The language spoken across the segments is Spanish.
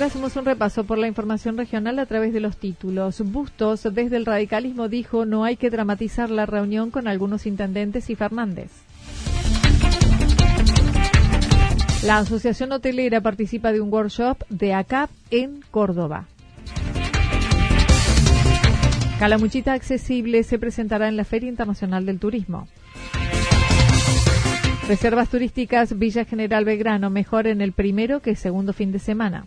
Un repaso por la información regional a través de los títulos. Bustos, desde el radicalismo, dijo no hay que dramatizar la reunión con algunos intendentes y Fernández. La Asociación Hotelera participa de un workshop de ACAP en Córdoba. Calamuchita Accesible se presentará en la Feria Internacional del Turismo. Reservas turísticas Villa General Belgrano mejor en el primero que segundo fin de semana.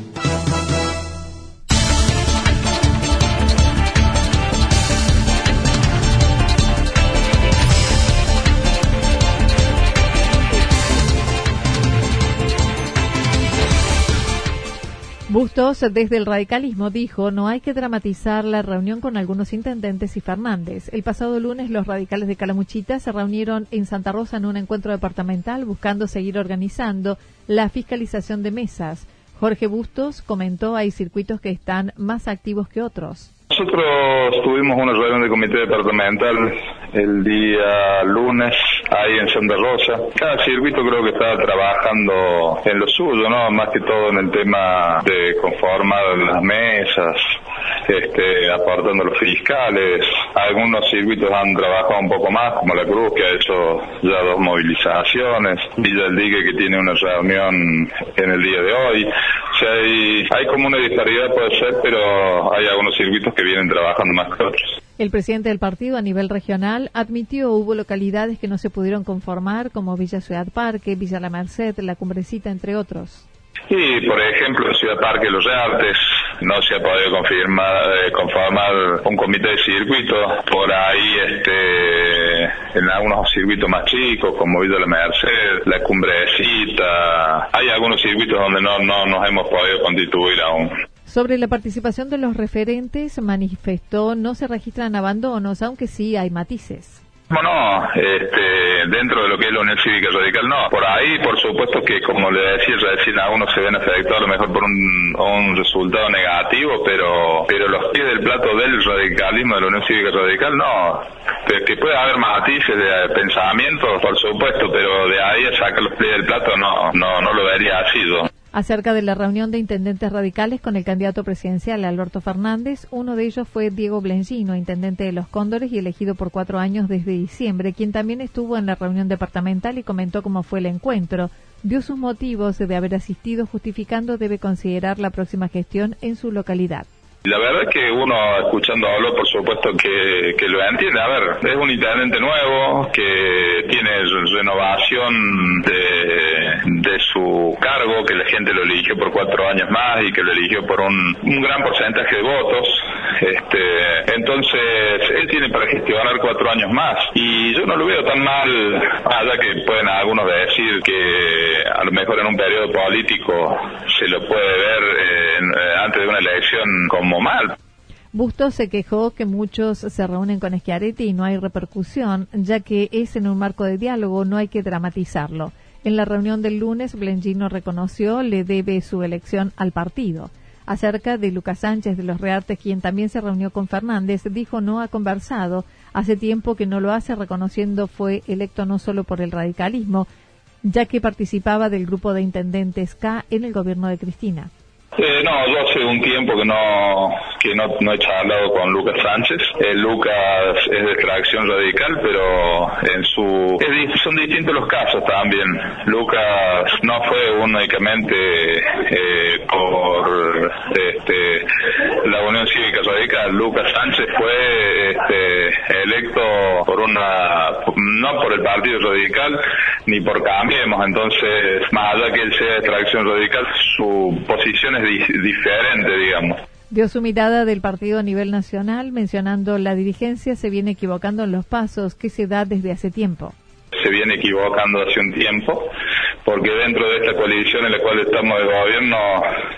Bustos, desde el radicalismo, dijo no hay que dramatizar la reunión con algunos intendentes y Fernández. El pasado lunes los radicales de Calamuchita se reunieron en Santa Rosa en un encuentro departamental buscando seguir organizando la fiscalización de mesas. Jorge Bustos comentó hay circuitos que están más activos que otros. Nosotros tuvimos una reunión de comité departamental el día lunes ahí en Santa Rosa. Cada circuito creo que está trabajando en lo suyo, ¿no? Más que todo en el tema de conformar las mesas, este, aportando los fiscales. Algunos circuitos han trabajado un poco más, como la Cruz, que ha hecho ya dos movilizaciones. Villa del Dique, que tiene una reunión en el día de hoy. O sea, hay, hay como una disparidad, puede ser, pero hay algunos circuitos que vienen trabajando más que otros. El presidente del partido a nivel regional admitió hubo localidades que no se pudieron conformar, como Villa Ciudad Parque, Villa La Merced, La Cumbrecita, entre otros. Sí, por ejemplo, Ciudad Parque Los Artes no se ha podido confirmar, eh, conformar un comité de circuito. Por ahí, este, en algunos circuitos más chicos, como Villa La Merced, La Cumbrecita, hay algunos circuitos donde no, no nos hemos podido constituir aún. Sobre la participación de los referentes, manifestó no se registran abandonos, aunque sí hay matices. No, este, dentro de lo que es la Unión Cívica Radical, no. Por ahí, por supuesto que, como le decía recién, algunos se ven afectados a lo mejor por un, resultado negativo, pero pero los pies del plato del radicalismo de la Unión Cívica Radical, no. Que, puede haber matices de pensamiento, por supuesto, pero de ahí a sacar los pies del plato, no, no, no lo vería así acerca de la reunión de intendentes radicales con el candidato presidencial Alberto Fernández. Uno de ellos fue Diego Blengino, intendente de Los Cóndores y elegido por cuatro años desde diciembre, quien también estuvo en la reunión departamental y comentó cómo fue el encuentro. Dio sus motivos de haber asistido justificando debe considerar la próxima gestión en su localidad. La verdad es que uno escuchándolo, por supuesto que, que lo entiende. A ver, es un intendente nuevo que tiene renovación de, de su cargo, que la gente lo eligió por cuatro años más y que lo eligió por un, un gran porcentaje de votos. Este, entonces, él tiene para gestionar cuatro años más. Y yo no lo veo tan mal, allá que pueden algunos decir que a lo mejor en un periodo político se lo puede ver eh, antes de una elección como mal. Bustos se quejó que muchos se reúnen con Schiaretti y no hay repercusión, ya que es en un marco de diálogo, no hay que dramatizarlo. En la reunión del lunes, Blengino reconoció le debe su elección al partido. Acerca de Lucas Sánchez de los Reartes, quien también se reunió con Fernández, dijo no ha conversado. Hace tiempo que no lo hace, reconociendo fue electo no solo por el radicalismo, ya que participaba del grupo de intendentes K en el gobierno de Cristina. Eh, no, yo hace un tiempo que no que no, no he charlado con Lucas Sánchez. Eh, Lucas es de extracción radical, pero en su son distintos los casos también. Lucas no fue únicamente eh, por este, la Unión Cívica Radical. Lucas Sánchez fue este, electo por una no por el Partido Radical ni por Cambiemos. Entonces, más allá que él sea de extracción radical, su posición es diferente, digamos. Dio su mirada del partido a nivel nacional, mencionando la dirigencia se viene equivocando en los pasos que se da desde hace tiempo. Se viene equivocando hace un tiempo porque dentro de esta coalición en la cual estamos de gobierno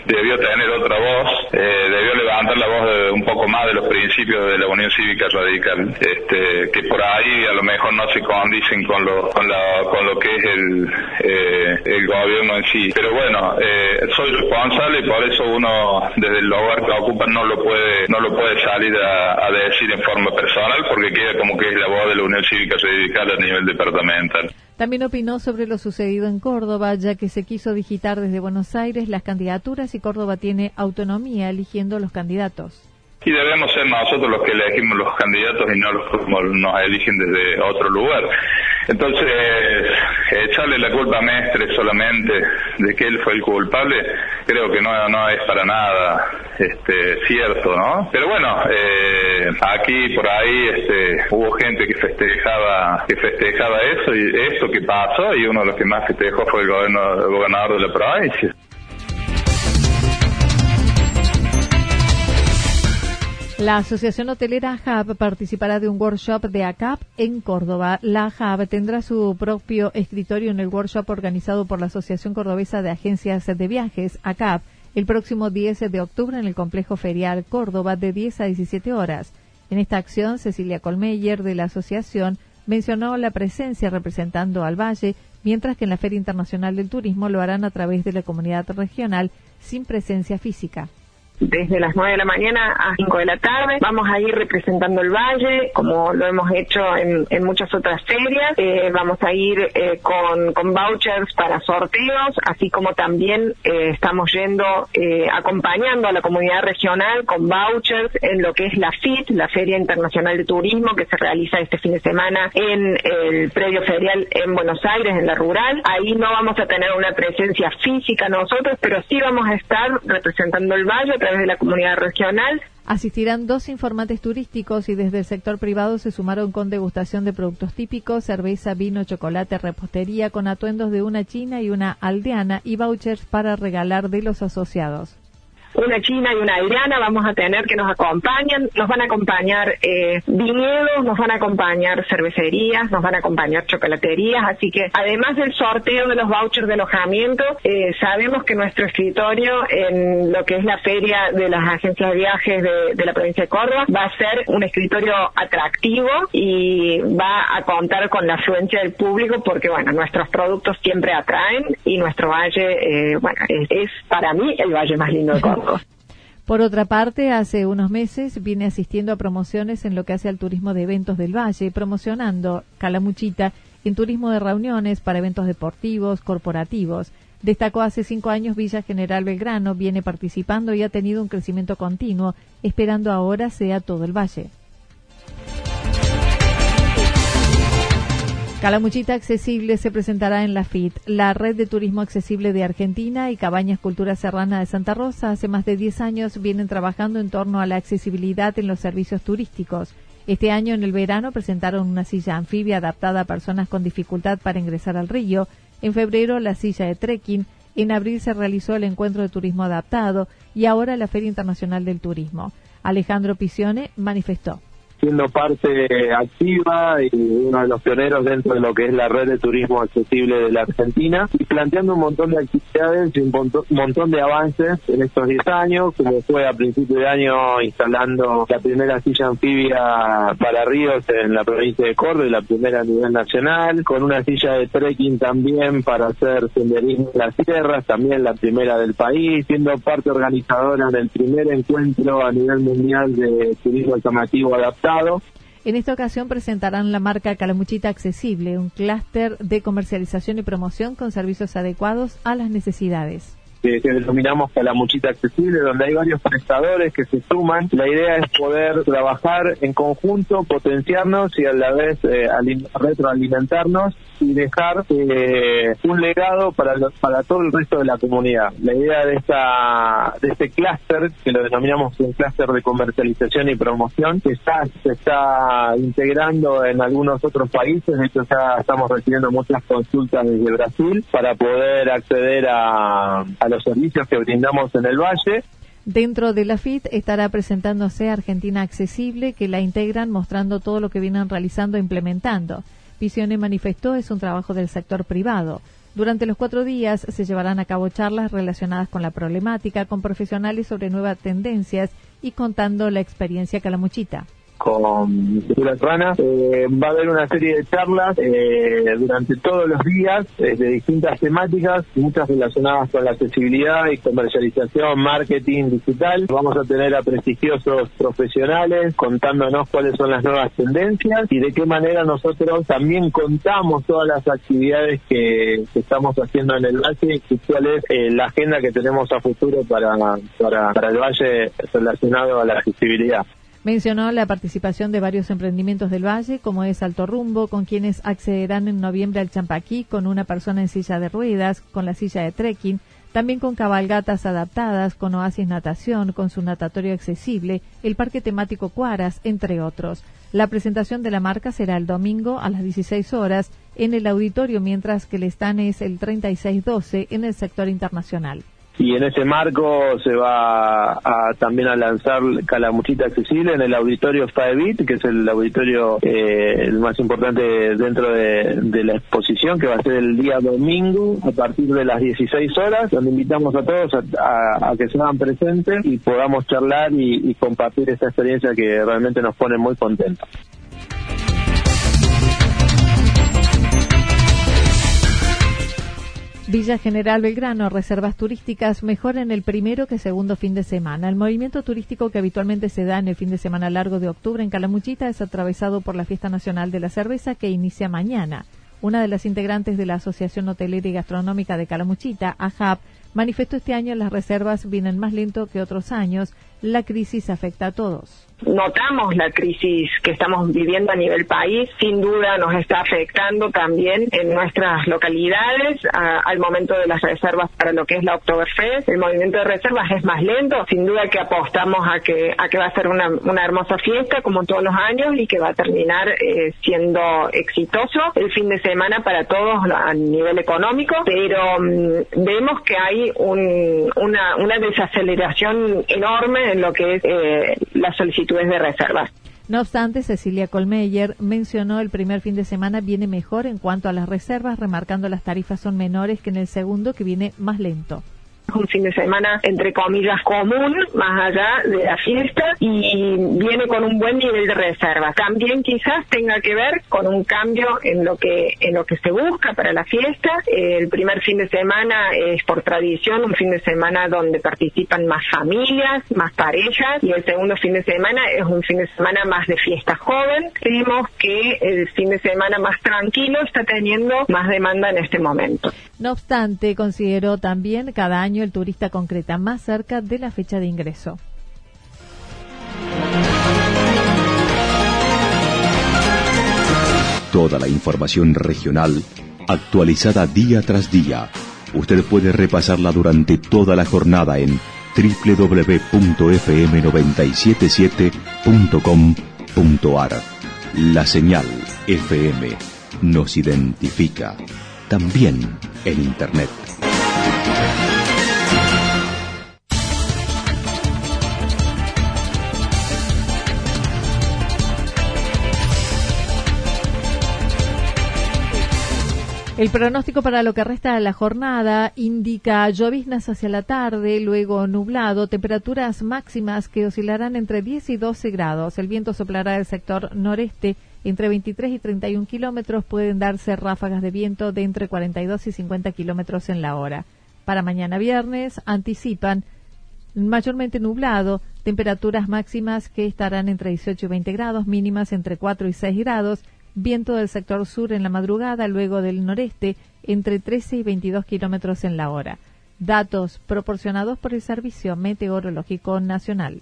debió tener otra voz, eh, debió levantar la voz de un poco más de los principios de la Unión Cívica Radical, este, que por ahí a lo mejor no se condicen con lo, con, la, con lo que es el, eh, el gobierno en sí. Pero bueno, eh, soy responsable y por eso uno desde el lugar que ocupa no lo puede, no lo puede salir a, a decir en forma personal porque queda como que es la voz de la Unión Cívica Radical a nivel departamental. También opinó sobre lo sucedido en Córdoba, ya que se quiso digitar desde Buenos Aires las candidaturas y Córdoba tiene autonomía eligiendo los candidatos. Y debemos ser nosotros los que elegimos los candidatos y no los que nos eligen desde otro lugar. Entonces, echarle la culpa a Mestre solamente de que él fue el culpable, creo que no, no es para nada este, cierto, ¿no? Pero bueno, eh, aquí por ahí este, hubo gente que festejaba que festejaba eso y esto que pasó y uno de los que más festejó fue el, el gobernador de la provincia. La Asociación Hotelera HAB participará de un workshop de ACAP en Córdoba. La HAB tendrá su propio escritorio en el workshop organizado por la Asociación Cordobesa de Agencias de Viajes, ACAP, el próximo 10 de octubre en el Complejo Ferial Córdoba de 10 a 17 horas. En esta acción, Cecilia Colmeyer de la asociación mencionó la presencia representando al Valle, mientras que en la Feria Internacional del Turismo lo harán a través de la comunidad regional sin presencia física desde las 9 de la mañana a 5 de la tarde. Vamos a ir representando el valle, como lo hemos hecho en, muchas otras ferias. Eh, vamos a ir eh, con, con, vouchers para sorteos, así como también eh, estamos yendo acompañando a la comunidad regional con vouchers en lo que es la FIT, la Feria Internacional de Turismo, que se realiza este fin de semana en el predio ferial en Buenos Aires, en la rural. Ahí no vamos a tener una presencia física nosotros, pero sí vamos a estar representando el valle de la comunidad regional. Asistirán dos informantes turísticos y desde el sector privado se sumaron con degustación de productos típicos, cerveza, vino, chocolate, repostería con atuendos de una china y una aldeana y vouchers para regalar de los asociados una china y una adriana vamos a tener que nos acompañan, nos van a acompañar eh, viñedos, nos van a acompañar cervecerías, nos van a acompañar chocolaterías, así que además del sorteo de los vouchers de alojamiento, eh, sabemos que nuestro escritorio en lo que es la feria de las agencias de viajes de, de la provincia de Córdoba va a ser un escritorio atractivo y va a contar con la afluencia del público porque bueno, nuestros productos siempre atraen y nuestro valle, eh, bueno, es, es para mí el valle más lindo de Córdoba. Por otra parte, hace unos meses viene asistiendo a promociones en lo que hace al turismo de eventos del Valle, promocionando Calamuchita en turismo de reuniones para eventos deportivos, corporativos. Destacó hace cinco años Villa General Belgrano, viene participando y ha tenido un crecimiento continuo, esperando ahora sea todo el Valle. Calamuchita Accesible se presentará en la FIT, la red de turismo accesible de Argentina y Cabañas Cultura Serrana de Santa Rosa. Hace más de 10 años vienen trabajando en torno a la accesibilidad en los servicios turísticos. Este año en el verano presentaron una silla anfibia adaptada a personas con dificultad para ingresar al río. En febrero la silla de trekking. En abril se realizó el encuentro de turismo adaptado y ahora la Feria Internacional del Turismo. Alejandro Pisione manifestó siendo parte activa y uno de los pioneros dentro de lo que es la red de turismo accesible de la Argentina y planteando un montón de actividades y un montón de avances en estos 10 años, como fue a principio de año instalando la primera silla anfibia para ríos en la provincia de Córdoba y la primera a nivel nacional, con una silla de trekking también para hacer senderismo en las tierras, también la primera del país, siendo parte organizadora del primer encuentro a nivel mundial de turismo alternativo adaptado En esta ocasión presentarán la marca Calamuchita Accesible, un clúster de comercialización y promoción con servicios adecuados a las necesidades que, denominamos Calamuchita Accesible, donde hay varios prestadores que se suman. La idea es poder trabajar en conjunto, potenciarnos y a la vez eh, retroalimentarnos y dejar eh, un legado para para todo el resto de la comunidad. La idea de esta de este clúster, que lo denominamos un clúster de comercialización y promoción, que está, se está integrando en algunos otros países. De hecho, ya estamos recibiendo muchas consultas desde Brasil para poder acceder a, a los servicios que brindamos en el Valle. Dentro de la FIT estará presentándose Argentina Accesible, que la integran mostrando todo lo que vienen realizando e implementando. Visione manifestó es un trabajo del sector privado. Durante los cuatro días se llevarán a cabo charlas relacionadas con la problemática, con profesionales sobre nuevas tendencias y contando la experiencia calamuchita con Cultura Rana. Eh, va a haber una serie de charlas eh, durante todos los días de distintas temáticas, muchas relacionadas con la accesibilidad y comercialización, marketing digital. Vamos a tener a prestigiosos profesionales contándonos cuáles son las nuevas tendencias y de qué manera nosotros también contamos todas las actividades que, estamos haciendo en el Valle y cuál es eh, la agenda que tenemos a futuro para, para, para el Valle relacionado a la accesibilidad. Mencionó la participación de varios emprendimientos del Valle, como es Alto Rumbo, con quienes accederán en noviembre al Champaquí con una persona en silla de ruedas, con la silla de trekking, también con cabalgatas adaptadas, con oasis natación, con su natatorio accesible, el parque temático Cuaras, entre otros. La presentación de la marca será el domingo a las 16 horas en el auditorio, mientras que el stand es el 3612 en el sector internacional y en ese marco se va a, también a lanzar Calamuchita Accesible en el auditorio Faebit, que es el auditorio eh, el más importante dentro de, la exposición, que va a ser el día domingo a partir de las 16 horas, donde invitamos a todos a, que se hagan presentes y podamos charlar y, y compartir esta experiencia que realmente nos pone muy contentos. Villa General Belgrano, reservas turísticas mejor en el primero que segundo fin de semana. El movimiento turístico que habitualmente se da en el fin de semana largo de octubre en Calamuchita es atravesado por la Fiesta Nacional de la Cerveza que inicia mañana. Una de las integrantes de la Asociación Hotelera y Gastronómica de Calamuchita, AJAP, manifestó este año las reservas vienen más lento que otros años. La crisis afecta a todos notamos la crisis que estamos viviendo a nivel país, sin duda nos está afectando también en nuestras localidades al momento de las reservas para lo que es la Oktoberfest. El movimiento de reservas es más lento, sin duda que apostamos a que a que va a ser una, una hermosa fiesta como todos los años y que va a terminar eh, siendo exitoso el fin de semana para todos a nivel económico, pero mm, vemos que hay un, una, una desaceleración enorme en lo que es eh, la solicitud de reservas. No obstante, Cecilia Colmeyer mencionó el primer fin de semana viene mejor en cuanto a las reservas, remarcando las tarifas son menores que en el segundo, que viene más lento un fin de semana, entre comillas, común, más allá de la fiesta, y viene con un buen nivel de reserva. También quizás tenga que ver con un cambio en lo que, en lo que se busca para la fiesta. El primer fin de semana es por tradición un fin de semana donde participan más familias, más parejas, y el segundo fin de semana es un fin de semana más de fiesta joven. Vimos que el fin de semana más tranquilo está teniendo más demanda en este momento. No obstante, consideró también cada año el turista concreta más cerca de la fecha de ingreso. Toda la información regional actualizada día tras día. Usted puede repasarla durante toda la jornada en www.fm977.com.ar. La señal FM nos identifica también en Internet. El pronóstico para lo que resta de la jornada indica lloviznas hacia la tarde, luego nublado, temperaturas máximas que oscilarán entre 10 y 12 grados. El viento soplará del sector noreste entre 23 y 31 kilómetros. Pueden darse ráfagas de viento de entre 42 y 50 kilómetros en la hora. Para mañana viernes anticipan mayormente nublado, temperaturas máximas que estarán entre 18 y 20 grados, mínimas entre 4 y 6 grados, viento del sector sur en la madrugada, luego del noreste entre 13 y 22 kilómetros en la hora. Datos proporcionados por el Servicio Meteorológico Nacional.